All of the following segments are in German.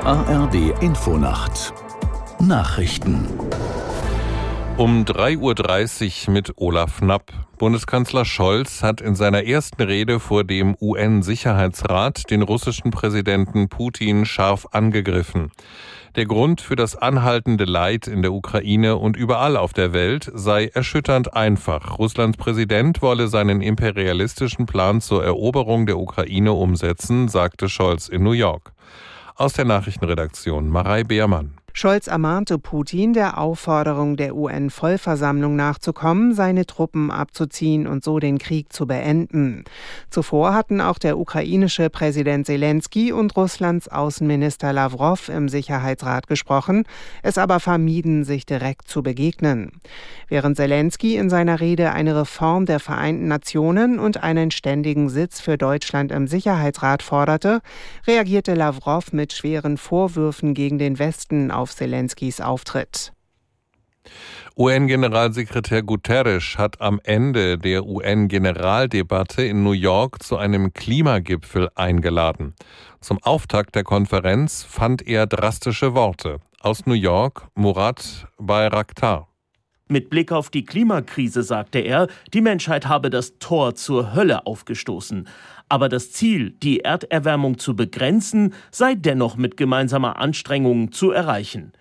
ARD Infonacht Nachrichten um 3.30 Uhr mit Olaf Knapp. Bundeskanzler Scholz hat in seiner ersten Rede vor dem UN-Sicherheitsrat den russischen Präsidenten Putin scharf angegriffen. Der Grund für das anhaltende Leid in der Ukraine und überall auf der Welt sei erschütternd einfach. Russlands Präsident wolle seinen imperialistischen Plan zur Eroberung der Ukraine umsetzen, sagte Scholz in New York. Aus der Nachrichtenredaktion Marei Beermann. Scholz ermahnte Putin, der Aufforderung der UN-Vollversammlung nachzukommen, seine Truppen abzuziehen und so den Krieg zu beenden. Zuvor hatten auch der ukrainische Präsident Zelensky und Russlands Außenminister Lavrov im Sicherheitsrat gesprochen, es aber vermieden, sich direkt zu begegnen. Während Zelensky in seiner Rede eine Reform der Vereinten Nationen und einen ständigen Sitz für Deutschland im Sicherheitsrat forderte, reagierte Lavrov mit schweren Vorwürfen gegen den Westen auf Zelenskys Auftritt. UN-Generalsekretär Guterres hat am Ende der UN-Generaldebatte in New York zu einem Klimagipfel eingeladen. Zum Auftakt der Konferenz fand er drastische Worte. Aus New York Murat Bayraktar. Mit Blick auf die Klimakrise sagte er, die Menschheit habe das Tor zur Hölle aufgestoßen. Aber das Ziel, die Erderwärmung zu begrenzen, sei dennoch mit gemeinsamer Anstrengung zu erreichen.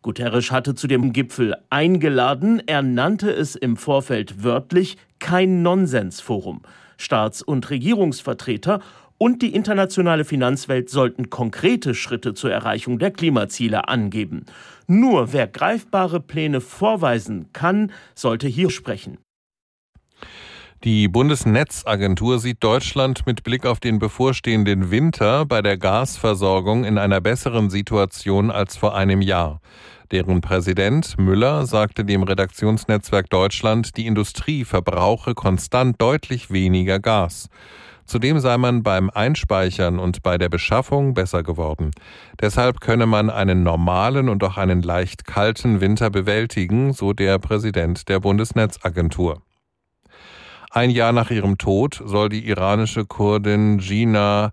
Guterres hatte zu dem Gipfel eingeladen, er nannte es im Vorfeld wörtlich kein Nonsensforum. Staats- und Regierungsvertreter und die internationale Finanzwelt sollten konkrete Schritte zur Erreichung der Klimaziele angeben. Nur wer greifbare Pläne vorweisen kann, sollte hier sprechen. Die Bundesnetzagentur sieht Deutschland mit Blick auf den bevorstehenden Winter bei der Gasversorgung in einer besseren Situation als vor einem Jahr. Deren Präsident Müller sagte dem Redaktionsnetzwerk Deutschland, die Industrie verbrauche konstant deutlich weniger Gas. Zudem sei man beim Einspeichern und bei der Beschaffung besser geworden. Deshalb könne man einen normalen und auch einen leicht kalten Winter bewältigen, so der Präsident der Bundesnetzagentur. Ein Jahr nach ihrem Tod soll die iranische Kurdin Gina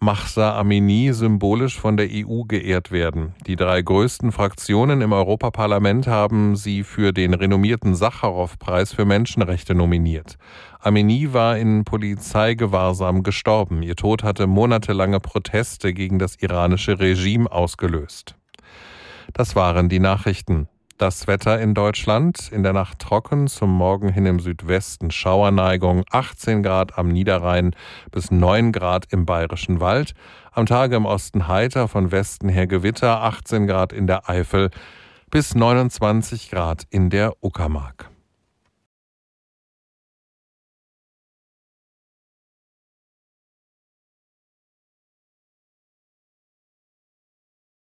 Mahsa Amini symbolisch von der EU geehrt werden. Die drei größten Fraktionen im Europaparlament haben sie für den renommierten Sacharow-Preis für Menschenrechte nominiert. Amini war in Polizeigewahrsam gestorben. Ihr Tod hatte monatelange Proteste gegen das iranische Regime ausgelöst. Das waren die Nachrichten. Das Wetter in Deutschland in der Nacht trocken, zum Morgen hin im Südwesten Schauerneigung, 18 Grad am Niederrhein bis 9 Grad im Bayerischen Wald, am Tage im Osten heiter, von Westen her Gewitter, 18 Grad in der Eifel bis 29 Grad in der Uckermark.